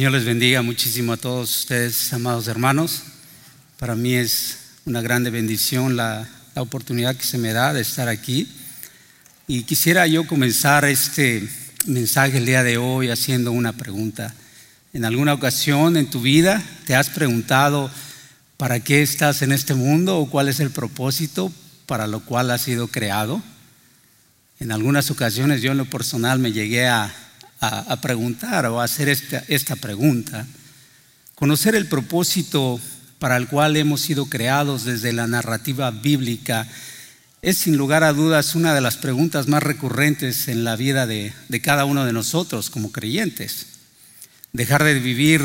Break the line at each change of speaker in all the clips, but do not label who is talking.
Señor les bendiga muchísimo a todos ustedes, amados hermanos. Para mí es una grande bendición la, la, oportunidad que se me da de estar aquí. Y quisiera yo comenzar este mensaje el día de hoy haciendo una pregunta. ¿En alguna ocasión en tu vida te has preguntado para qué estás en este mundo o cuál es el propósito para lo cual has sido creado? En algunas ocasiones yo en lo personal me llegué a a, preguntar o a hacer esta, esta pregunta. Conocer el propósito para el cual hemos sido creados desde la narrativa bíblica es sin lugar a dudas una de las preguntas más recurrentes en la vida de, de, cada uno de nosotros como creyentes. Dejar de vivir,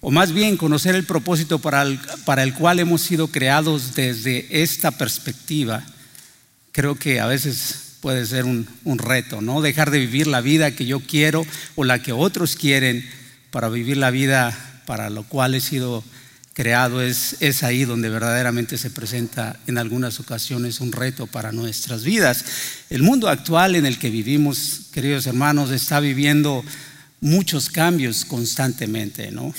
o más bien conocer el propósito para el, para el cual hemos sido creados desde esta perspectiva, creo que a veces puede ser un, reto, ¿no? Dejar de vivir la vida que yo quiero o la que otros quieren para vivir la vida para lo cual he sido creado es, es ahí donde verdaderamente se presenta en algunas ocasiones un reto para nuestras vidas. El mundo actual en el que vivimos, queridos hermanos, está viviendo muchos cambios constantemente, ¿no?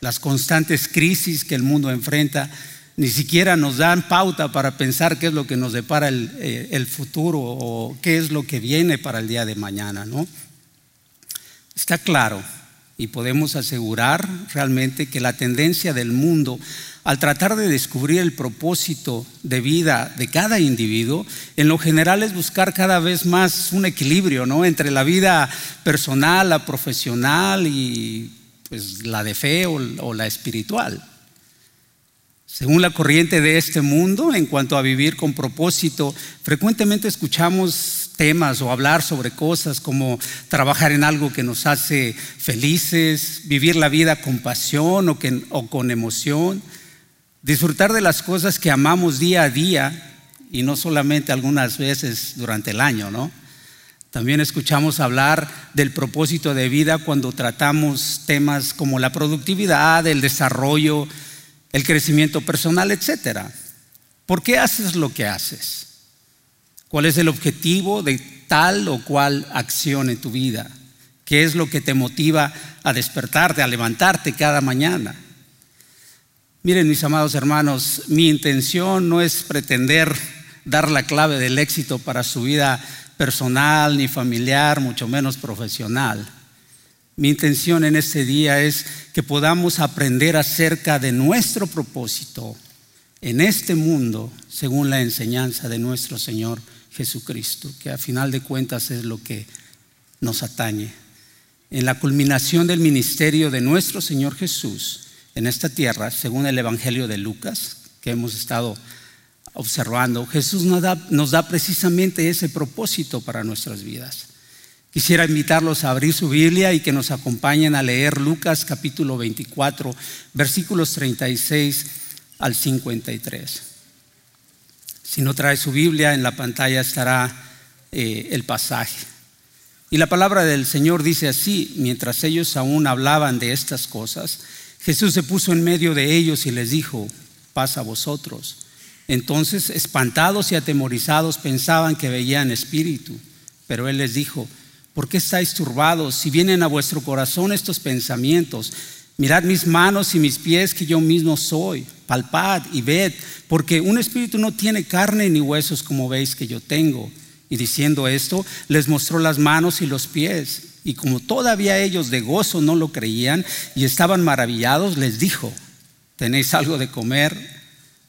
Las constantes crisis que el mundo enfrenta ni siquiera nos dan pauta para pensar qué es lo que nos depara eh, el, futuro o qué es lo que viene para el día de mañana, ¿no? Está claro y podemos asegurar realmente que la tendencia del mundo al tratar de descubrir el propósito de vida de cada individuo, en lo general es buscar cada vez más un equilibrio ¿no? entre la vida personal, la profesional y pues, la de fe o la espiritual. Según la corriente de este mundo, en cuanto a vivir con propósito, frecuentemente escuchamos temas o hablar sobre cosas como trabajar en algo que nos hace felices, vivir la vida con pasión o, con emoción, disfrutar de las cosas que amamos día a día y no solamente algunas veces durante el año, ¿no? También escuchamos hablar del propósito de vida cuando tratamos temas como la productividad, el desarrollo, el crecimiento personal, etcétera. ¿Por qué haces lo que haces? ¿Cuál es el objetivo de tal o cual acción en tu vida? ¿Qué es lo que te motiva a despertarte, a levantarte cada mañana? Miren, mis amados hermanos, mi intención no es pretender dar la clave del éxito para su vida personal ni familiar, mucho menos profesional. Mi intención en este día es que podamos aprender acerca de nuestro propósito en este mundo según la enseñanza de nuestro Señor Jesucristo, que a final de cuentas es lo que nos atañe. En la culminación del ministerio de nuestro Señor Jesús en esta tierra, según el Evangelio de Lucas, que hemos estado observando, Jesús nos da, nos da precisamente ese propósito para nuestras vidas. Quisiera invitarlos a abrir su Biblia y que nos acompañen a leer Lucas capítulo 24, versículos 36 al 53. Si no trae su Biblia, en la pantalla estará eh, el pasaje. Y la palabra del Señor dice así, mientras ellos aún hablaban de estas cosas, Jesús se puso en medio de ellos y les dijo, pasa a vosotros. Entonces, espantados y atemorizados, pensaban que veían espíritu, pero Él les dijo, ¿Por qué estáis turbados? Si vienen a vuestro corazón estos pensamientos, mirad mis manos y mis pies que yo mismo soy, palpad y ved, porque un espíritu no tiene carne ni huesos como veis que yo tengo. Y diciendo esto, les mostró las manos y los pies. Y como todavía ellos de gozo no lo creían y estaban maravillados, les dijo, ¿tenéis algo de comer?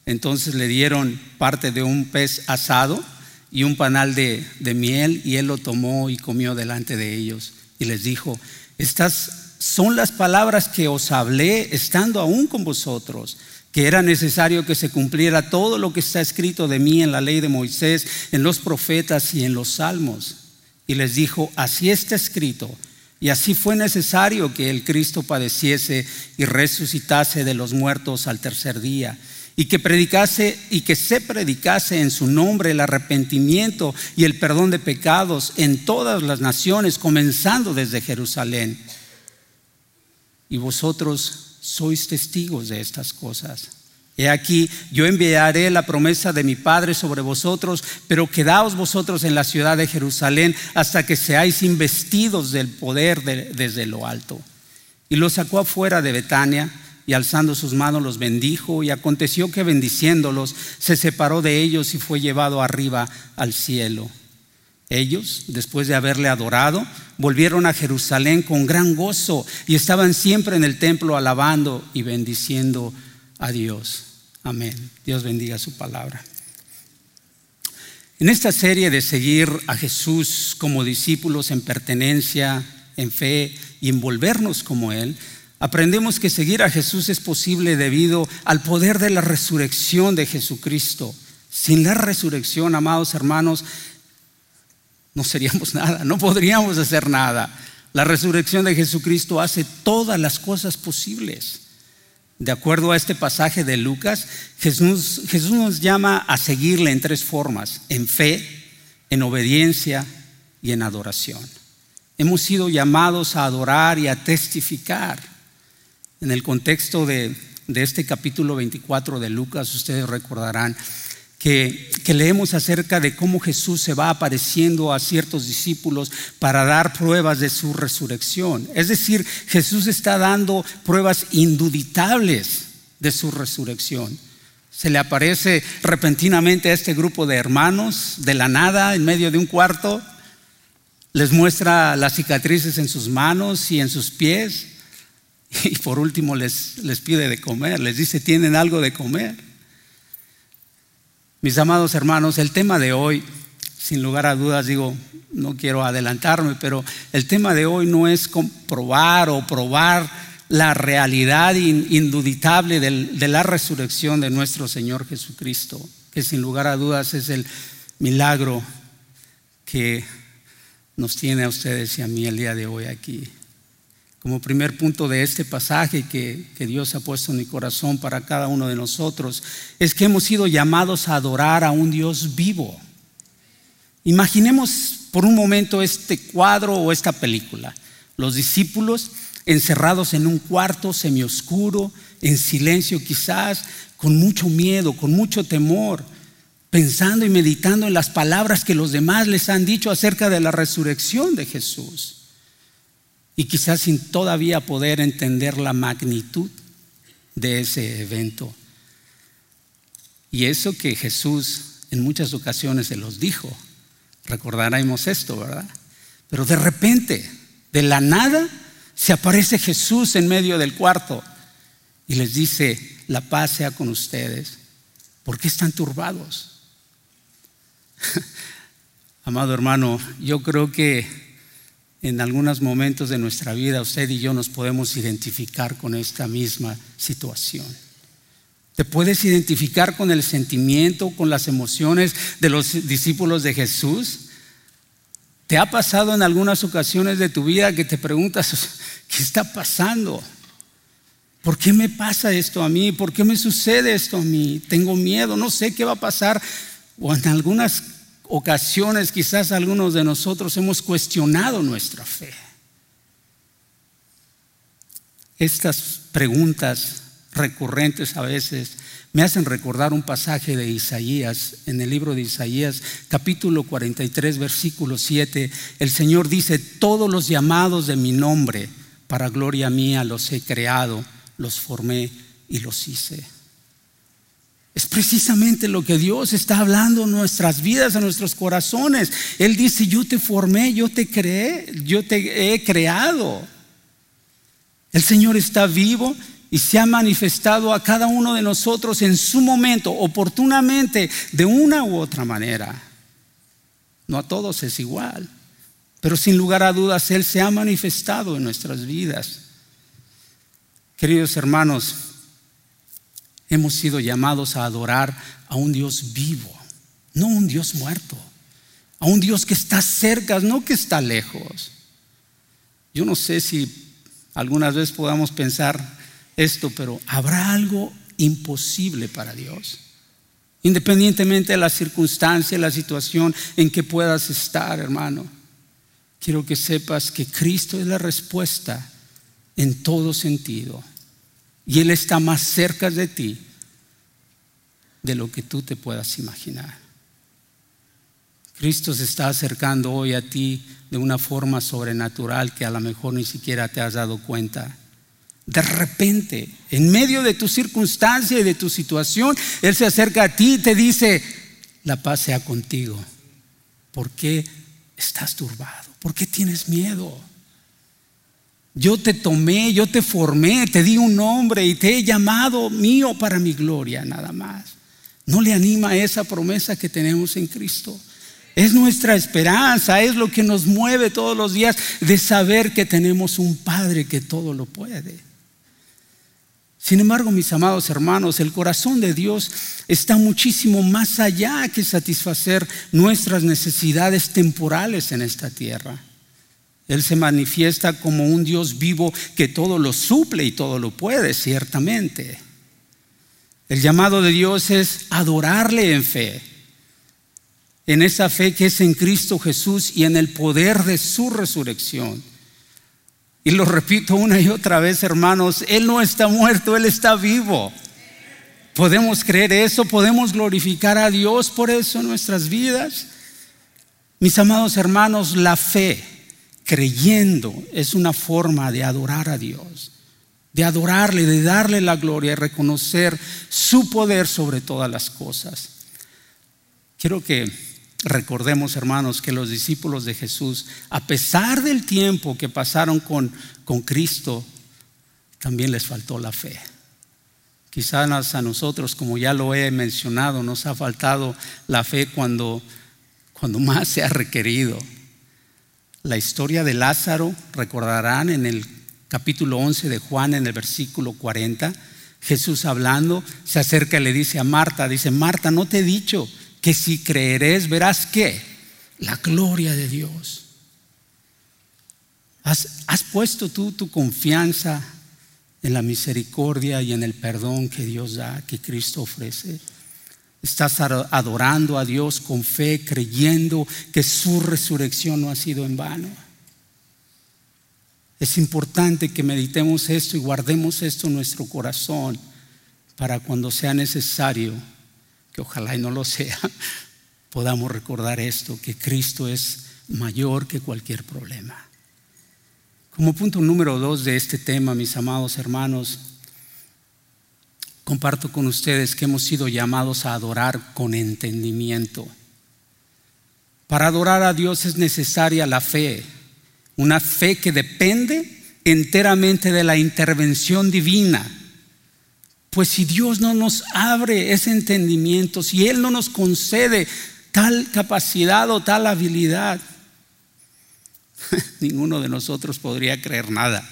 Entonces le dieron parte de un pez asado y un panal de, miel y él lo tomó y comió delante de ellos y les dijo, estas son las palabras que os hablé estando aún con vosotros, que era necesario que se cumpliera todo lo que está escrito de mí en la ley de Moisés, en los profetas y en los salmos. Y les dijo, así está escrito. Y así fue necesario que el Cristo padeciese y resucitase de los muertos al tercer día y que predicase y que se predicase en su nombre el arrepentimiento y el perdón de pecados en todas las naciones, comenzando desde Jerusalén. Y vosotros sois testigos de estas cosas. He aquí, yo enviaré la promesa de mi Padre sobre vosotros, pero quedaos vosotros en la ciudad de Jerusalén hasta que seáis investidos del poder desde lo alto. Y los sacó afuera de Betania y alzando sus manos los bendijo y aconteció que bendiciéndolos se separó de ellos y fue llevado arriba al cielo. Ellos, después de haberle adorado, volvieron a Jerusalén con gran gozo y estaban siempre en el templo alabando y bendiciendo a Dios. Amén. Dios bendiga su palabra. En esta serie de seguir a Jesús como discípulos en pertenencia, en fe y envolvernos como Él, aprendemos que seguir a Jesús es posible debido al poder de la resurrección de Jesucristo. Sin la resurrección, amados hermanos, no seríamos nada, no podríamos hacer nada. La resurrección de Jesucristo hace todas las cosas posibles. De acuerdo a este pasaje de Lucas, Jesús, nos llama a seguirle en tres formas, en fe, en obediencia y en adoración. Hemos sido llamados a adorar y a testificar. En el contexto de, este capítulo 24 de Lucas, ustedes recordarán, que, leemos acerca de cómo Jesús se va apareciendo a ciertos discípulos para dar pruebas de su resurrección. Es decir, Jesús está dando pruebas induditables de su resurrección. Se le aparece repentinamente a este grupo de hermanos de la nada en medio de un cuarto. Les muestra las cicatrices en sus manos y en sus pies. Y por último les, les pide de comer. Les dice, ¿tienen algo de comer? Mis amados hermanos, el tema de hoy, sin lugar a dudas, digo, no quiero adelantarme, pero el tema de hoy no es comprobar o probar la realidad induditable de la resurrección de nuestro Señor Jesucristo, que sin lugar a dudas es el milagro que nos tiene a ustedes y a mí el día de hoy aquí como primer punto de este pasaje que, Dios ha puesto en mi corazón para cada uno de nosotros, es que hemos sido llamados a adorar a un Dios vivo. Imaginemos por un momento este cuadro o esta película. Los discípulos encerrados en un cuarto semioscuro, en silencio quizás, con mucho miedo, con mucho temor, pensando y meditando en las palabras que los demás les han dicho acerca de la resurrección de Jesús y quizás sin todavía poder entender la magnitud de ese evento. Y eso que Jesús en muchas ocasiones se los dijo. Recordaremos esto, ¿verdad? Pero de repente, de la nada, se aparece Jesús en medio del cuarto y les dice, la paz sea con ustedes. ¿Por qué están turbados? Amado hermano, yo creo que en algunos momentos de nuestra vida usted y yo nos podemos identificar con esta misma situación. ¿Te puedes identificar con el sentimiento, con las emociones de los discípulos de Jesús? ¿Te ha pasado en algunas ocasiones de tu vida que te preguntas, ¿qué está pasando? ¿Por qué me pasa esto a mí? ¿Por qué me sucede esto a mí? Tengo miedo, no sé qué va a pasar. O en algunas ocasiones quizás algunos de nosotros hemos cuestionado nuestra fe. Estas preguntas recurrentes a veces me hacen recordar un pasaje de Isaías, en el libro de Isaías, capítulo 43, versículo 7. El Señor dice, todos los llamados de mi nombre, para gloria mía, los he creado, los formé y los hice. Es precisamente lo que Dios está hablando en nuestras vidas, en nuestros corazones. Él dice, yo te formé, yo te creé, yo te he creado. El Señor está vivo y se ha manifestado a cada uno de nosotros en su momento, oportunamente, de una u otra manera. No a todos es igual, pero sin lugar a dudas Él se ha manifestado en nuestras vidas. Queridos hermanos, hemos sido llamados a adorar a un Dios vivo, no un Dios muerto, a un Dios que está cerca, no que está lejos. Yo no sé si algunas veces podamos pensar esto, pero ¿habrá algo imposible para Dios? Independientemente de la circunstancia, la situación en que puedas estar, hermano, quiero que sepas que Cristo es la respuesta en todo sentido. Y Él está más cerca de ti de lo que tú te puedas imaginar. Cristo se está acercando hoy a ti de una forma sobrenatural que a lo mejor ni siquiera te has dado cuenta. De repente, en medio de tu circunstancia y de tu situación, Él se acerca a ti y te dice, la paz sea contigo. ¿Por qué estás turbado? ¿Por qué tienes miedo? Yo te tomé, yo te formé, te di un nombre y te he llamado mío para mi gloria, nada más. ¿No le anima esa promesa que tenemos en Cristo? Es nuestra esperanza, es lo que nos mueve todos los días de saber que tenemos un Padre que todo lo puede. Sin embargo, mis amados hermanos, el corazón de Dios está muchísimo más allá que satisfacer nuestras necesidades temporales en esta tierra. Él se manifiesta como un Dios vivo que todo lo suple y todo lo puede, ciertamente. El llamado de Dios es adorarle en fe en esa fe que es en Cristo Jesús y en el poder de su resurrección. Y lo repito una y otra vez, hermanos, Él no está muerto, Él está vivo. Podemos creer eso, podemos glorificar a Dios por eso en nuestras vidas. Mis amados hermanos, la fe, creyendo, es una forma de adorar a Dios, de adorarle, de darle la gloria y reconocer su poder sobre todas las cosas. Quiero que Recordemos, hermanos, que los discípulos de Jesús, a pesar del tiempo que pasaron con, con Cristo, también les faltó la fe. Quizás a nosotros, como ya lo he mencionado, nos ha faltado la fe cuando, cuando más se ha requerido. La historia de Lázaro, recordarán en el capítulo 11 de Juan, en el versículo 40, Jesús hablando, se acerca y le dice a Marta, dice, Marta, no te he dicho que si creerés verás que la gloria de Dios. ¿Has, ¿Has, puesto tú tu confianza en la misericordia y en el perdón que Dios da, que Cristo ofrece? Estás adorando a Dios con fe, creyendo que su resurrección no ha sido en vano. Es importante que meditemos esto y guardemos esto en nuestro corazón para cuando sea necesario ojalá y no lo sea, podamos recordar esto, que Cristo es mayor que cualquier problema. Como punto número dos de este tema, mis amados hermanos, comparto con ustedes que hemos sido llamados a adorar con entendimiento. Para adorar a Dios es necesaria la fe, una fe que depende enteramente de la intervención divina pues si Dios no nos abre ese entendimiento, si Él no nos concede tal capacidad o tal habilidad, ninguno de nosotros podría creer nada.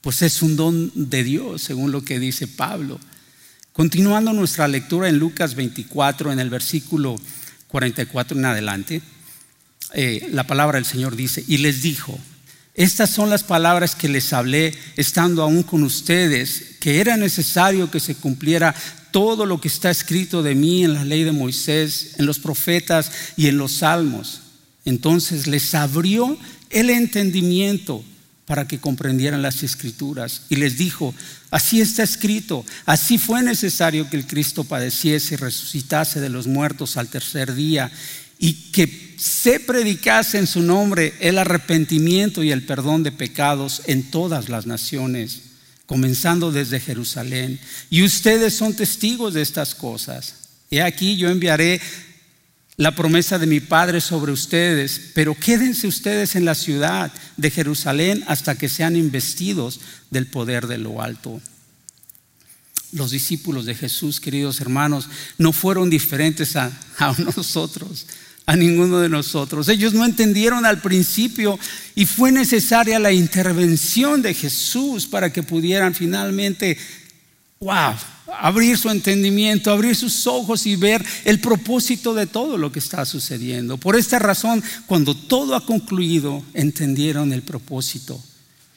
Pues es un don de Dios, según lo que dice Pablo. Continuando nuestra lectura en Lucas 24, en el versículo 44 en adelante, eh, la palabra del Señor dice, y les dijo, estas son las palabras que les hablé estando aún con ustedes, que era necesario que se cumpliera todo lo que está escrito de mí en la ley de Moisés, en los profetas y en los salmos. Entonces les abrió el entendimiento para que comprendieran las escrituras y les dijo, así está escrito, así fue necesario que el Cristo padeciese y resucitase de los muertos al tercer día y que se predicase en su nombre el arrepentimiento y el perdón de pecados en todas las naciones, comenzando desde Jerusalén. Y ustedes son testigos de estas cosas. He aquí yo enviaré la promesa de mi Padre sobre ustedes, pero quédense ustedes en la ciudad de Jerusalén hasta que sean investidos del poder de lo alto. Los discípulos de Jesús, queridos hermanos, no fueron diferentes a, a nosotros a ninguno de nosotros. Ellos no entendieron al principio y fue necesaria la intervención de Jesús para que pudieran finalmente, wow, abrir su entendimiento, abrir sus ojos y ver el propósito de todo lo que está sucediendo. Por esta razón, cuando todo ha concluido, entendieron el propósito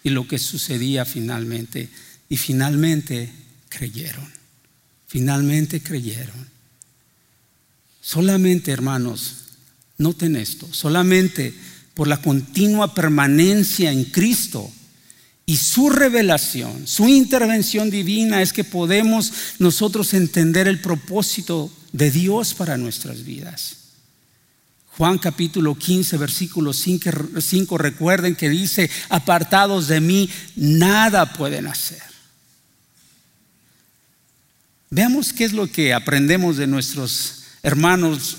y lo que sucedía finalmente. Y finalmente creyeron. Finalmente creyeron. Solamente, hermanos, Noten esto, solamente por la continua permanencia en Cristo y su revelación, su intervención divina es que podemos nosotros entender el propósito de Dios para nuestras vidas. Juan capítulo 15, versículo 5, recuerden que dice, apartados de mí, nada pueden hacer. Veamos qué es lo que aprendemos de nuestros hermanos,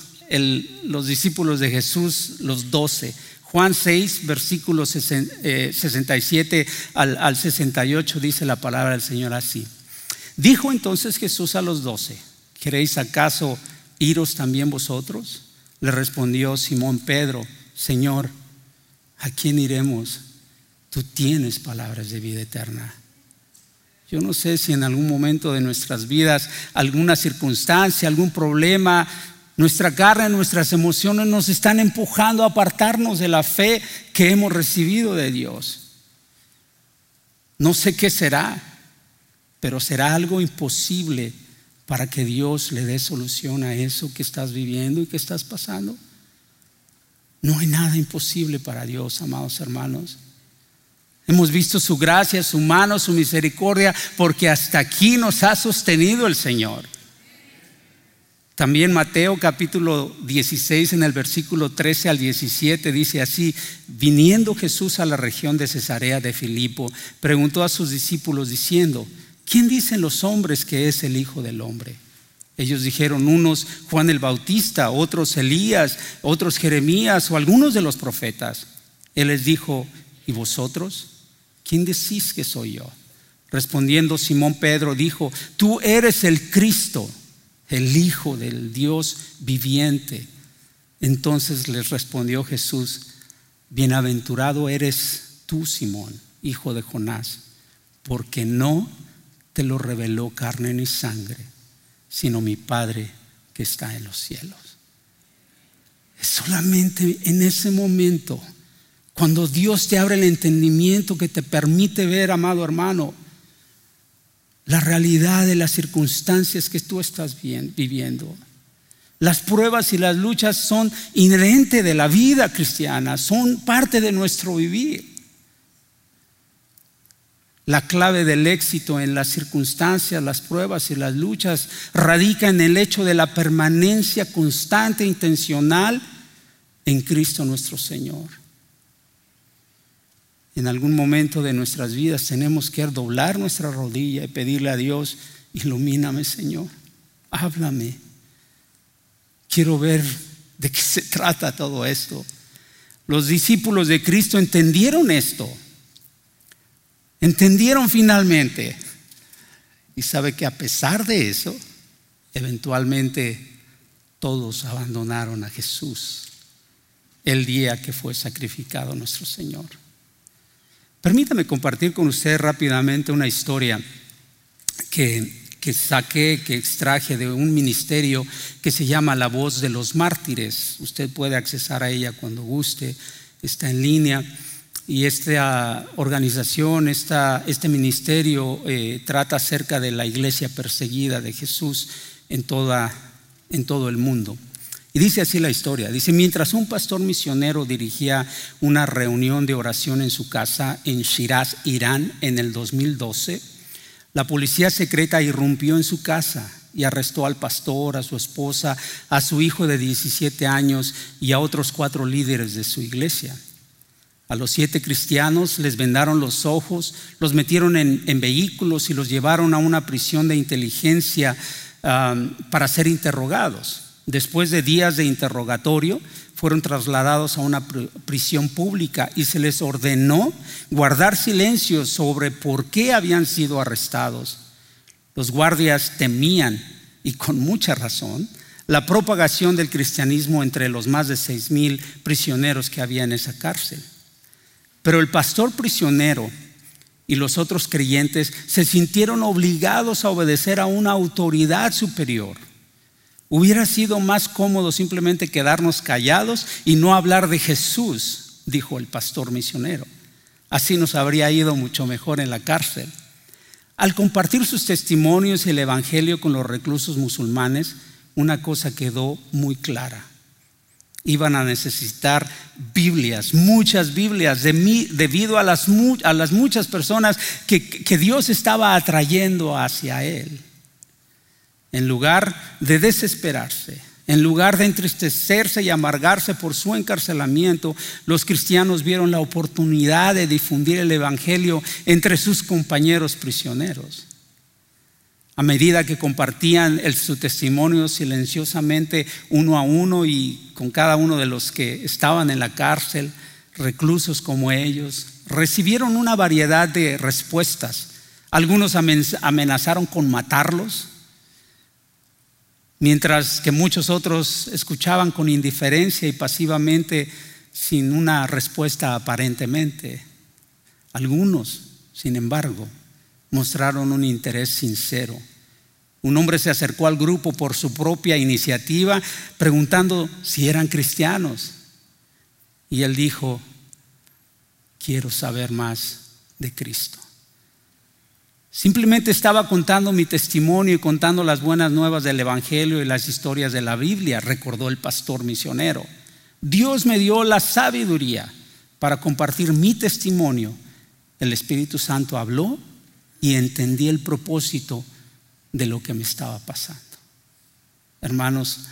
los discípulos de Jesús, los doce. Juan 6, versículos 67 eh, al, al 68 dice la palabra del Señor así. Dijo entonces Jesús a los doce, ¿queréis acaso iros también vosotros? Le respondió Simón Pedro, Señor, ¿a quién iremos? Tú tienes palabras de vida eterna. Yo no sé si en algún momento de nuestras vidas, alguna circunstancia, algún problema, nuestra carne, nuestras emociones nos están empujando a apartarnos de la fe que hemos recibido de Dios. No sé qué será, pero será algo imposible para que Dios le dé solución a eso que estás viviendo y que estás pasando. No hay nada imposible para Dios, amados hermanos. Hemos visto su gracia, su mano, su misericordia, porque hasta aquí nos ha sostenido el Señor. También Mateo capítulo 16 en el versículo 13 al 17 dice así, viniendo Jesús a la región de Cesarea de Filipo, preguntó a sus discípulos diciendo, ¿quién dicen los hombres que es el Hijo del Hombre? Ellos dijeron unos Juan el Bautista, otros Elías, otros Jeremías o algunos de los profetas. Él les dijo, ¿y vosotros? ¿Quién decís que soy yo? Respondiendo Simón Pedro dijo, tú eres el Cristo, el Hijo del Dios viviente. Entonces les respondió Jesús, bienaventurado eres tú, Simón, hijo de Jonás, porque no te lo reveló carne ni sangre, sino mi Padre que está en los cielos. Solamente en ese momento, cuando Dios te abre el entendimiento que te permite ver, amado hermano, la realidad de las circunstancias que tú estás viviendo. Las pruebas y las luchas son inherentes de la vida cristiana, son parte de nuestro vivir. La clave del éxito en las circunstancias, las pruebas y las luchas radica en el hecho de la permanencia constante e intencional en Cristo nuestro Señor. En algún momento de nuestras vidas tenemos que doblar nuestra rodilla y pedirle a Dios, ilumíname Señor, háblame. Quiero ver de qué se trata todo esto. Los discípulos de Cristo entendieron esto. Entendieron finalmente. Y sabe que a pesar de eso, eventualmente todos abandonaron a Jesús el día que fue sacrificado nuestro Señor. Permítame compartir con usted rápidamente una historia que, que saqué, que extraje de un ministerio que se llama La Voz de los Mártires. Usted puede accesar a ella cuando guste, está en línea. Y esta organización, este ministerio eh, trata acerca de la iglesia perseguida de Jesús en, toda, en todo el mundo. Y dice así la historia. Dice, mientras un pastor misionero dirigía una reunión de oración en su casa en Shiraz, Irán, en el 2012, la policía secreta irrumpió en su casa y arrestó al pastor, a su esposa, a su hijo de 17 años y a otros cuatro líderes de su iglesia. A los siete cristianos les vendaron los ojos, los metieron en, vehículos y los llevaron a una prisión de inteligencia para ser interrogados. Después de días de interrogatorio, fueron trasladados a una prisión pública y se les ordenó guardar silencio sobre por qué habían sido arrestados. Los guardias temían, y con mucha razón, la propagación del cristianismo entre los más de seis mil prisioneros que había en esa cárcel. Pero el pastor prisionero y los otros creyentes se sintieron obligados a obedecer a una autoridad superior. Hubiera sido más cómodo simplemente quedarnos callados y no hablar de Jesús, dijo el pastor misionero. Así nos habría ido mucho mejor en la cárcel. Al compartir sus testimonios y el Evangelio con los reclusos musulmanes, una cosa quedó muy clara iban a necesitar Biblias, muchas Biblias, debido a las, a las muchas personas que Dios estaba atrayendo hacia Él. En lugar de desesperarse, En lugar de entristecerse y amargarse por su encarcelamiento, los cristianos vieron la oportunidad de difundir el Evangelio entre sus compañeros prisioneros. A medida que compartían su testimonio silenciosamente uno a uno y con cada uno de los que estaban en la cárcel, reclusos como ellos, recibieron una variedad de respuestas. Algunos amenazaron con matarlos, mientras que muchos otros escuchaban con indiferencia y pasivamente sin una respuesta aparentemente. Algunos, sin embargo, mostraron un interés sincero. Un hombre se acercó al grupo por su propia iniciativa preguntando si eran cristianos. Y él dijo, quiero saber más de Cristo. Simplemente estaba contando mi testimonio y contando las buenas nuevas del Evangelio y las historias de la Biblia, recordó el pastor misionero. Dios me dio la sabiduría para compartir mi testimonio. El Espíritu Santo habló y entendí el propósito de lo que me estaba pasando. Hermanos,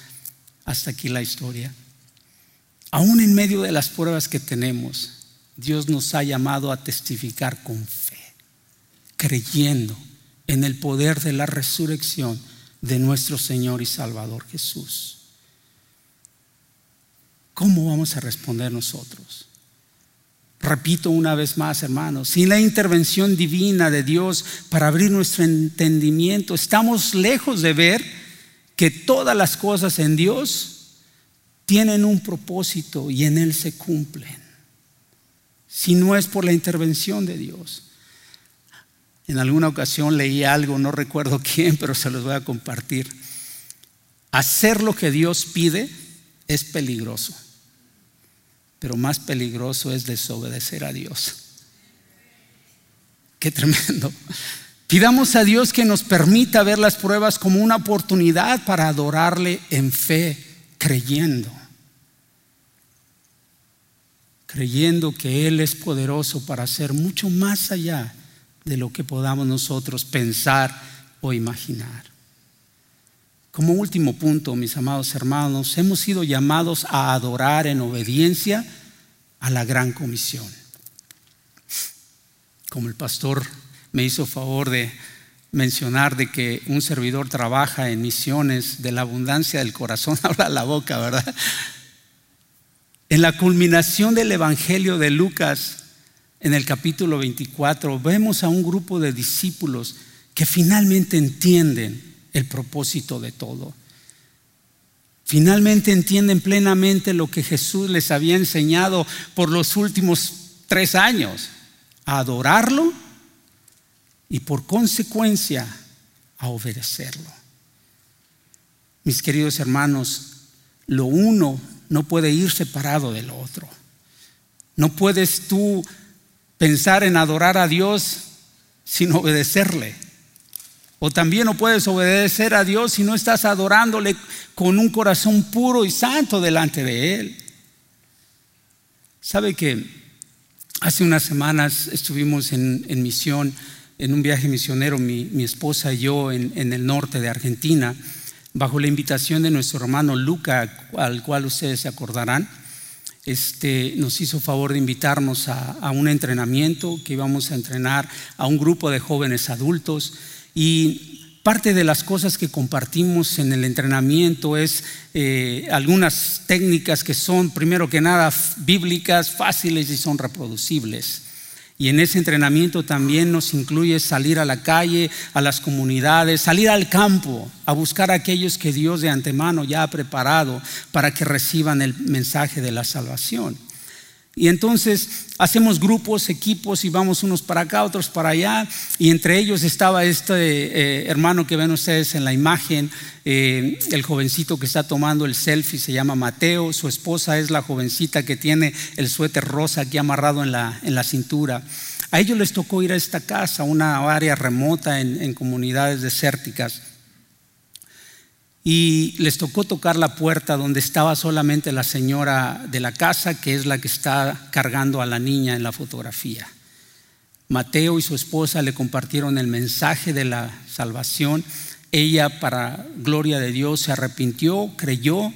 hasta aquí la historia. Aún en medio de las pruebas que tenemos, Dios nos ha llamado a testificar con fe creyendo en el poder de la resurrección de nuestro Señor y Salvador Jesús. ¿Cómo vamos a responder nosotros? Repito una vez más, hermanos, sin la intervención divina de Dios para abrir nuestro entendimiento, estamos lejos de ver que todas las cosas en Dios tienen un propósito y en Él se cumplen. Si no es por la intervención de Dios. En alguna ocasión leí algo, no recuerdo quién, pero se los voy a compartir. Hacer lo que Dios pide es peligroso, pero más peligroso es desobedecer a Dios. Qué tremendo. Pidamos a Dios que nos permita ver las pruebas como una oportunidad para adorarle en fe, creyendo. Creyendo que Él es poderoso para hacer mucho más allá de lo que podamos nosotros pensar o imaginar. Como último punto, mis amados hermanos, hemos sido llamados a adorar en obediencia a la gran comisión. Como el pastor me hizo favor de mencionar de que un servidor trabaja en misiones de la abundancia del corazón, habla la boca, ¿verdad? En la culminación del Evangelio de Lucas, en el capítulo 24, vemos a un grupo de discípulos que finalmente entienden el propósito de todo. Finalmente entienden plenamente lo que Jesús les había enseñado por los últimos tres años, a adorarlo y por consecuencia a obedecerlo. Mis queridos hermanos, lo uno no puede ir separado del otro. No puedes tú pensar en adorar a Dios sin obedecerle. O también no puedes obedecer a Dios si no estás adorándole con un corazón puro y santo delante de Él. ¿Sabe que hace unas semanas estuvimos en, misión, en un viaje misionero, mi, esposa y yo, en, en el norte de Argentina, bajo la invitación de nuestro hermano Luca, al cual ustedes se acordarán? Este, nos hizo favor de invitarnos a, un entrenamiento que íbamos a entrenar a un grupo de jóvenes adultos y parte de las cosas que compartimos en el entrenamiento es eh, algunas técnicas que son, primero que nada, bíblicas, fáciles y son reproducibles. Y en ese entrenamiento también nos incluye salir a la calle, a las comunidades, salir al campo, a buscar a aquellos que Dios de antemano ya ha preparado para que reciban el mensaje de la salvación. Y entonces hacemos grupos, equipos y vamos unos para acá, otros para allá. Y entre ellos estaba este eh, hermano que ven ustedes en la imagen, eh, el jovencito que está tomando el selfie, se llama Mateo. Su esposa es la jovencita que tiene el suéter rosa aquí amarrado en la, en la cintura. A ellos les tocó ir a esta casa, una área remota en comunidades desérticas y les tocó tocar la puerta donde estaba solamente la señora de la casa, que es la que está cargando a la niña en la fotografía. Mateo y su esposa le compartieron el mensaje de la salvación ella, para gloria de Dios, se arrepintió, creyó.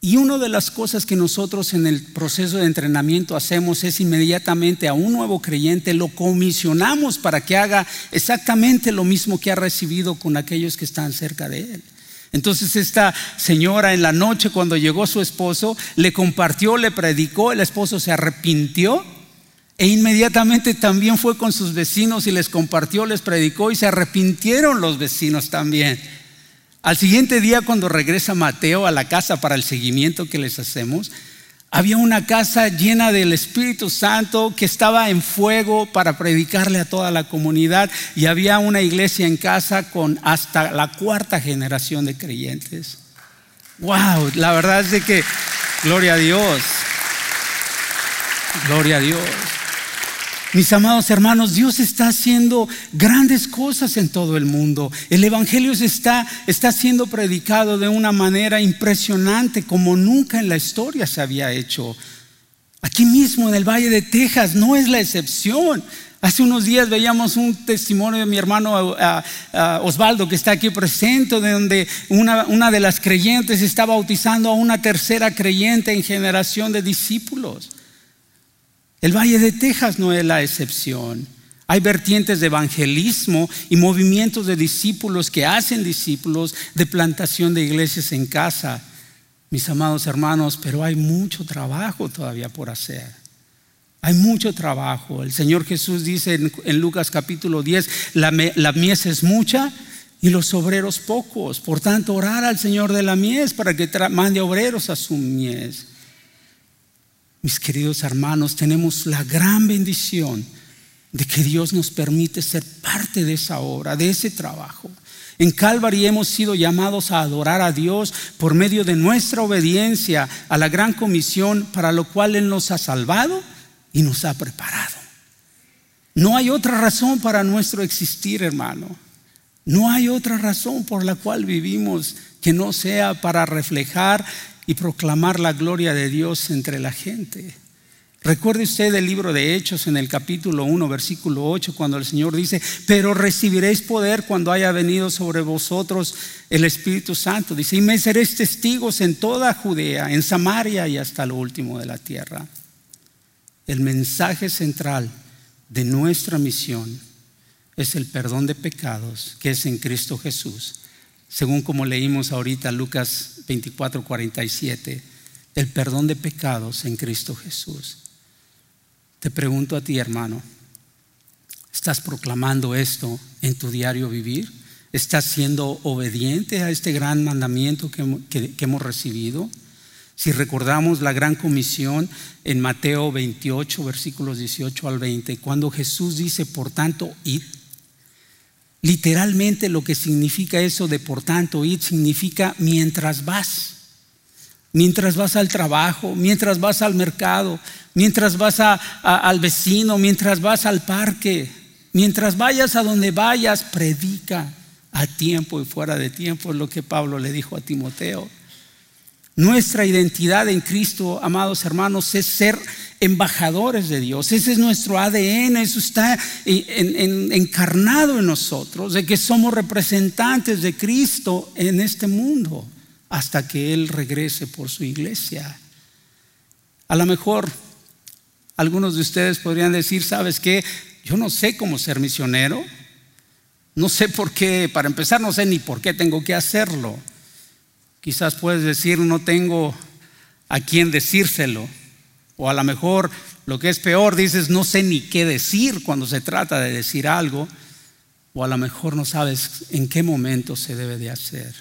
Y una de las cosas que nosotros en el proceso de entrenamiento hacemos es inmediatamente a un nuevo creyente lo comisionamos para que haga exactamente lo mismo que ha recibido con aquellos que están cerca de él. Entonces esta señora en la noche cuando llegó su esposo, le compartió, le predicó, el esposo se arrepintió e inmediatamente también fue con sus vecinos y les compartió, les predicó y se arrepintieron los vecinos también. Al siguiente día cuando regresa Mateo a la casa para el seguimiento que les hacemos, había una casa llena del Espíritu Santo que estaba en fuego para predicarle a toda la comunidad y había una iglesia en casa con hasta la cuarta generación de creyentes. Wow, la verdad es de que gloria a Dios. Gloria a Dios. Mis amados hermanos, Dios está haciendo grandes cosas en todo el mundo. El Evangelio está, está siendo predicado de una manera impresionante como nunca en la historia se había hecho. Aquí mismo en el Valle de Texas no es la excepción. Hace unos días veíamos un testimonio de mi hermano Osvaldo que está aquí presente, de donde una, una de las creyentes está bautizando a una tercera creyente en generación de discípulos. El Valle de Texas no es la excepción. Hay vertientes de evangelismo y movimientos de discípulos que hacen discípulos de plantación de iglesias en casa, mis amados hermanos, pero hay mucho trabajo todavía por hacer. Hay mucho trabajo. El Señor Jesús dice en, Lucas capítulo 10, la, la mies es mucha y los obreros pocos. Por tanto, orar al Señor de la mies para que mande obreros a su mies. Mis queridos hermanos, tenemos la gran bendición de que Dios nos permite ser parte de esa obra, de ese trabajo. En Calvary hemos sido llamados a adorar a Dios por medio de nuestra obediencia a la gran comisión para lo cual Él nos ha salvado y nos ha preparado. No hay otra razón para nuestro existir, hermano. No hay otra razón por la cual vivimos que no sea para reflejar y proclamar la gloria de Dios entre la gente. Recuerde usted el libro de Hechos en el capítulo 1, versículo 8, cuando el Señor dice, pero recibiréis poder cuando haya venido sobre vosotros el Espíritu Santo. Dice, y me seréis testigos en toda Judea, en Samaria y hasta lo último de la tierra. El mensaje central de nuestra misión es el perdón de pecados que es en Cristo Jesús según como leímos ahorita Lucas 24, 47, el perdón de pecados en Cristo Jesús. Te pregunto a ti, hermano, ¿estás proclamando esto en tu diario vivir? ¿Estás siendo obediente a este gran mandamiento que, hemos recibido? Si recordamos la gran comisión en Mateo 28, versículos 18 al 20, cuando Jesús dice, por tanto, id Literalmente lo que significa eso de por tanto ir significa mientras vas. Mientras vas al trabajo, mientras vas al mercado, mientras vas al vecino, mientras vas al parque, mientras vayas a donde vayas, predica a tiempo y fuera de tiempo, es lo que Pablo le dijo a Timoteo. Nuestra identidad en Cristo, amados hermanos, es ser embajadores de Dios. Ese es nuestro ADN, eso está encarnado en nosotros, de que somos representantes de Cristo en este mundo hasta que Él regrese por su iglesia. A lo mejor algunos de ustedes podrían decir, ¿sabes qué? Yo no sé cómo ser misionero. No sé por qué, para empezar, no sé ni por qué tengo que hacerlo. Quizás puedes decir, no tengo a quién decírselo. O a lo mejor lo que es peor, dices, no sé ni qué decir cuando se trata de decir algo. O a lo mejor no sabes en qué momento se debe de hacer.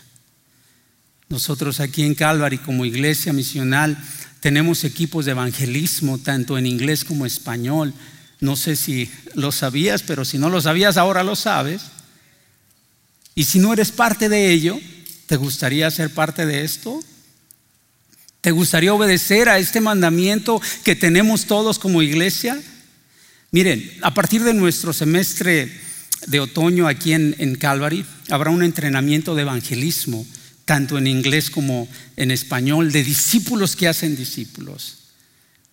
Nosotros aquí en Calvary como iglesia misional tenemos equipos de evangelismo tanto en inglés como español. No sé si lo sabías, pero si no lo sabías ahora lo sabes. Y si no eres parte de ello, ¿te gustaría ser parte de esto? ¿Te gustaría obedecer a este mandamiento que tenemos todos como iglesia? Miren, a partir de nuestro semestre de otoño aquí en, Calvary, habrá un entrenamiento de evangelismo, tanto en inglés como en español, de discípulos que hacen discípulos.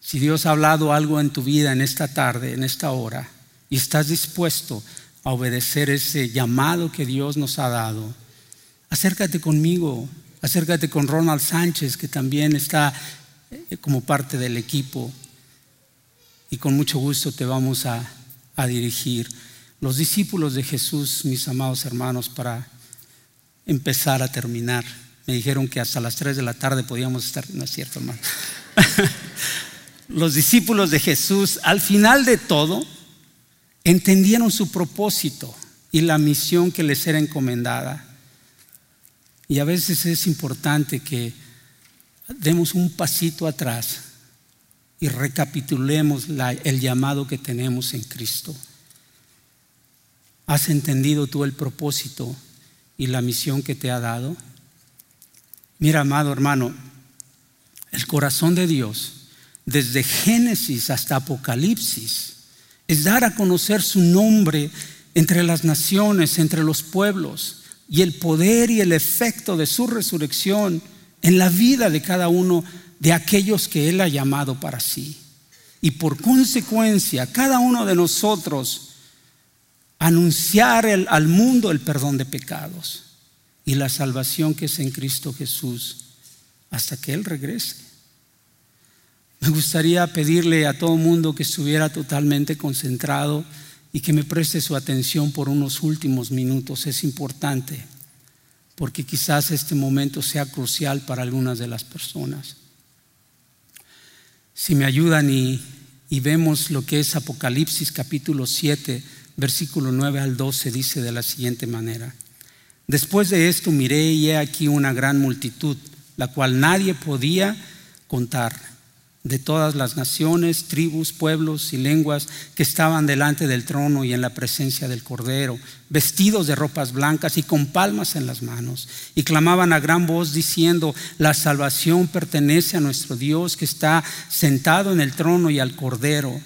Si Dios ha hablado algo en tu vida en esta tarde, en esta hora, y estás dispuesto a obedecer ese llamado que Dios nos ha dado, acércate conmigo, acércate con Ronald Sánchez, que también está eh, como parte del equipo, y con mucho gusto te vamos a, dirigir. Los discípulos de Jesús, mis amados hermanos, para empezar a terminar. Me dijeron que hasta las 3 de la tarde podíamos estar, no es cierto, hermano. Los discípulos de Jesús, al final de todo, entendieron su propósito y la misión que les era encomendada. Y a veces es importante que demos un pasito atrás y recapitulemos el llamado que tenemos en Cristo. ¿Has entendido tú el propósito y la misión que te ha dado? Mira, amado hermano, el corazón de Dios, desde Génesis hasta Apocalipsis, es dar a conocer su nombre entre las naciones, entre los pueblos, y el poder y el efecto de su resurrección en la vida de cada uno de aquellos que Él ha llamado para sí. Y por consecuencia, cada uno de nosotros anunciar al mundo el perdón de pecados y la salvación que es en Cristo Jesús hasta que Él regrese. Me gustaría pedirle a todo mundo que estuviera totalmente concentrado y que me preste su atención por unos últimos minutos. Es importante porque quizás este momento sea crucial para algunas de las personas. Si me ayudan y, vemos lo que es Apocalipsis capítulo 7, versículo 9 al 12, dice de la siguiente manera. Después de esto miré y he aquí una gran multitud, la cual nadie podía contar de todas las naciones, tribus, pueblos y lenguas que estaban delante del trono y en la presencia del Cordero, vestidos de ropas blancas y con palmas en las manos, y clamaban a gran voz diciendo, la salvación pertenece a nuestro Dios que está sentado en el trono y al Cordero.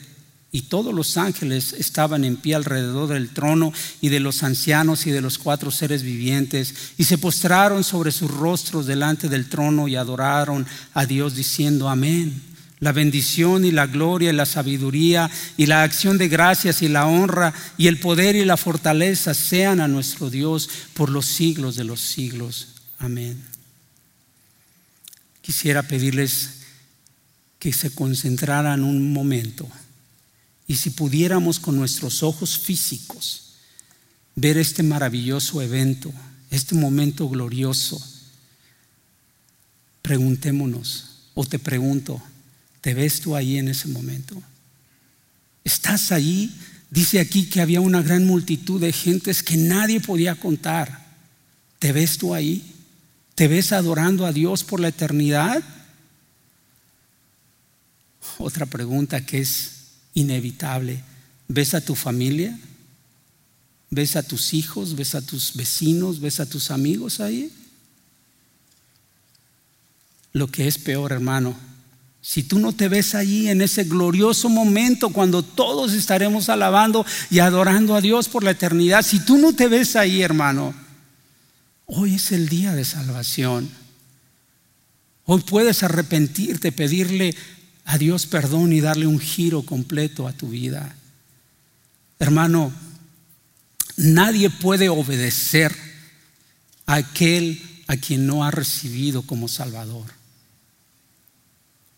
Y todos los ángeles estaban en pie alrededor del trono y de los ancianos y de los cuatro seres vivientes, y se postraron sobre sus rostros delante del trono y adoraron a Dios diciendo, amén. La bendición y la gloria y la sabiduría y la acción de gracias y la honra y el poder y la fortaleza sean a nuestro Dios por los siglos de los siglos. Amén. Quisiera pedirles que se concentraran un momento y si pudiéramos con nuestros ojos físicos ver este maravilloso evento, este momento glorioso, preguntémonos, o te pregunto, ¿Te ves tú ahí en ese momento? ¿Estás ahí? Dice aquí que había una gran multitud de gentes que nadie podía contar. ¿Te ves tú ahí? ¿Te ves adorando a Dios por la eternidad? Otra pregunta que es inevitable. ¿Ves a tu familia? ¿Ves a tus hijos? ¿Ves a tus vecinos? ¿Ves a tus amigos ahí? Lo que es peor, hermano, si tú no te ves allí en ese glorioso momento cuando todos estaremos alabando y adorando a Dios por la eternidad, si tú no te ves ahí, hermano, hoy es el día de salvación. Hoy puedes arrepentirte, pedirle a Dios perdón y darle un giro completo a tu vida. Hermano, nadie puede obedecer a aquel a quien no ha recibido como Salvador.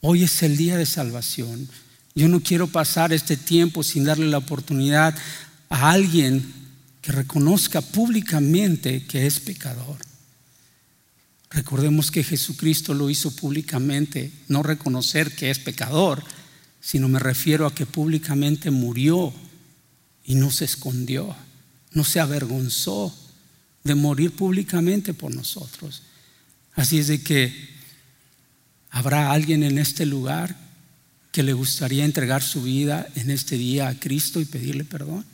Hoy es el día de salvación. Yo no quiero pasar este tiempo sin darle la oportunidad a alguien que reconozca públicamente que es pecador. Recordemos que Jesucristo lo hizo públicamente, no reconocer que es pecador, sino me refiero a que públicamente murió y no se escondió, no se avergonzó de morir públicamente por nosotros. Así es de que ¿Habrá alguien en este lugar que le gustaría entregar su vida en este día a Cristo y pedirle perdón?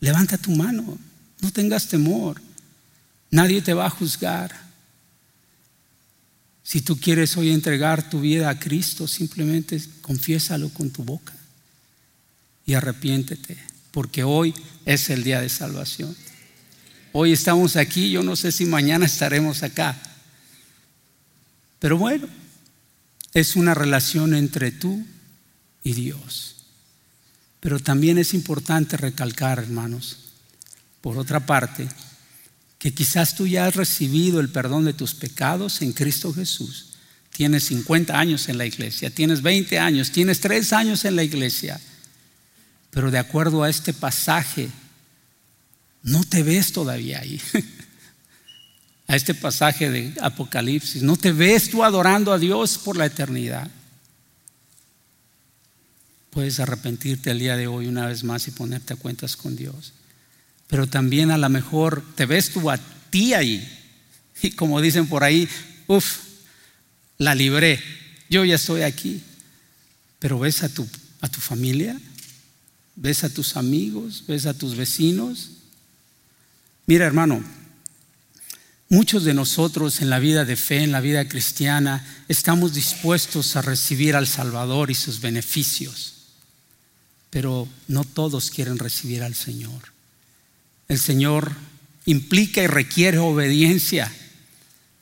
Levanta tu mano, no tengas temor, nadie te va a juzgar. Si tú quieres hoy entregar tu vida a Cristo, simplemente confiésalo con tu boca y arrepiéntete, porque hoy es el día de salvación. Hoy estamos aquí, yo no sé si mañana estaremos acá. Pero bueno, es una relación entre tú y Dios. Pero también es importante recalcar, hermanos, por otra parte, que quizás tú ya has recibido el perdón de tus pecados en Cristo Jesús. Tienes 50 años en la iglesia, tienes 20 años, tienes 3 años en la iglesia, pero de acuerdo a este pasaje, no te ves todavía ahí. a este pasaje de Apocalipsis, no te ves tú adorando a Dios por la eternidad. Puedes arrepentirte el día de hoy una vez más y ponerte a cuentas con Dios. Pero también a lo mejor te ves tú a ti ahí. Y como dicen por ahí, uff, la libré, yo ya estoy aquí. Pero ves a tu, a tu familia, ves a tus amigos, ves a tus vecinos. Mira hermano, muchos de nosotros en la vida de fe, en la vida cristiana, estamos dispuestos a recibir al Salvador y sus beneficios pero no todos quieren recibir al Señor. El Señor implica y requiere obediencia.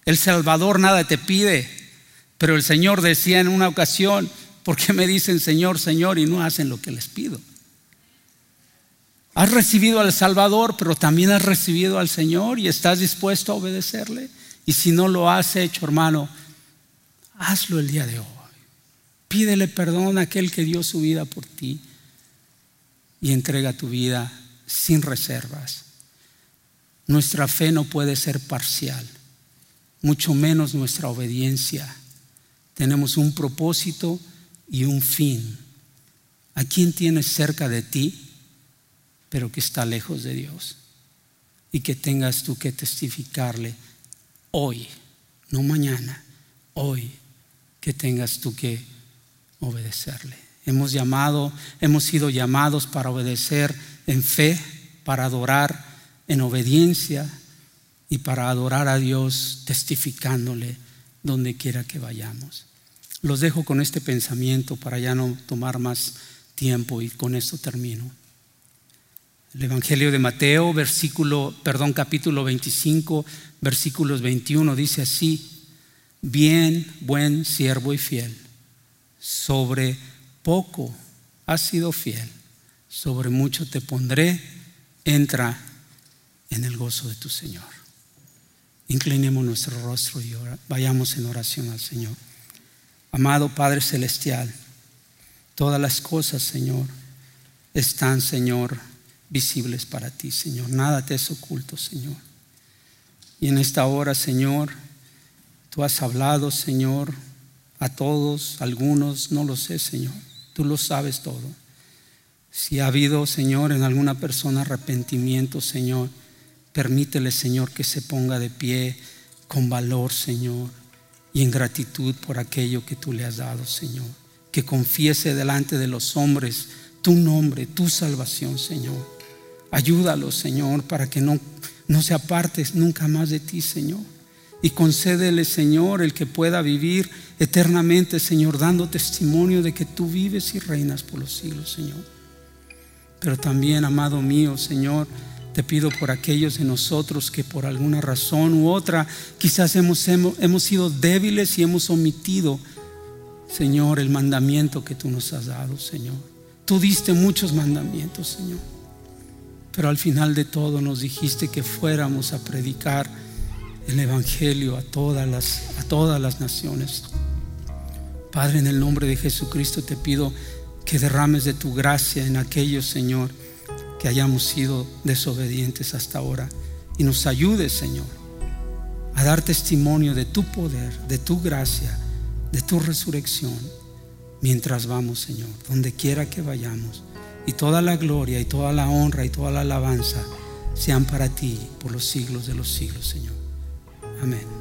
El Salvador nada te pide, pero el Señor decía en una ocasión, ¿por qué me dicen Señor, Señor y no hacen lo que les pido? Has recibido al Salvador, pero también has recibido al Señor y estás dispuesto a obedecerle. Y si no lo has hecho, hermano, hazlo el día de hoy. Pídele perdón a aquel que dio su vida por ti y entrega tu vida sin reservas. Nuestra fe no puede ser parcial, mucho menos nuestra obediencia. Tenemos un propósito y un fin. ¿A quién tienes cerca de ti, pero que está lejos de Dios? Y que tengas tú que testificarle hoy, no mañana, hoy, que tengas tú que obedecerle. Hemos llamado, hemos sido llamados para obedecer en fe, para adorar en obediencia y para adorar a Dios testificándole donde quiera que vayamos. Los dejo con este pensamiento para ya no tomar más tiempo y con esto termino. El Evangelio de Mateo, versículo, perdón, capítulo 25, versículos 21 dice así: Bien, buen siervo y fiel, sobre poco has sido fiel, sobre mucho te pondré, entra en el gozo de tu Señor. Inclinemos nuestro rostro y vayamos en oración al Señor. Amado Padre Celestial, todas las cosas, Señor, están, Señor, visibles para ti, Señor. Nada te es oculto, Señor. Y en esta hora, Señor, tú has hablado, Señor, a todos, algunos, no lo sé, Señor. Tú lo sabes todo. Si ha habido, Señor, en alguna persona arrepentimiento, Señor, permítele, Señor, que se ponga de pie con valor, Señor, y en gratitud por aquello que tú le has dado, Señor. Que confiese delante de los hombres tu nombre, tu salvación, Señor. Ayúdalo, Señor, para que no, no se apartes nunca más de ti, Señor. Y concédele, Señor, el que pueda vivir eternamente, Señor, dando testimonio de que tú vives y reinas por los siglos, Señor. Pero también, amado mío, Señor, te pido por aquellos de nosotros que por alguna razón u otra quizás hemos, hemos, hemos sido débiles y hemos omitido, Señor, el mandamiento que tú nos has dado, Señor. Tú diste muchos mandamientos, Señor. Pero al final de todo nos dijiste que fuéramos a predicar el Evangelio a todas las, a todas las naciones. Padre, en el nombre de Jesucristo te pido que derrames de tu gracia en aquellos, Señor, que hayamos sido desobedientes hasta ahora. Y nos ayudes, Señor, a dar testimonio de tu poder, de tu gracia, de tu resurrección, mientras vamos, Señor, donde quiera que vayamos. Y toda la gloria y toda la honra y toda la alabanza sean para ti por los siglos de los siglos, Señor. Amén.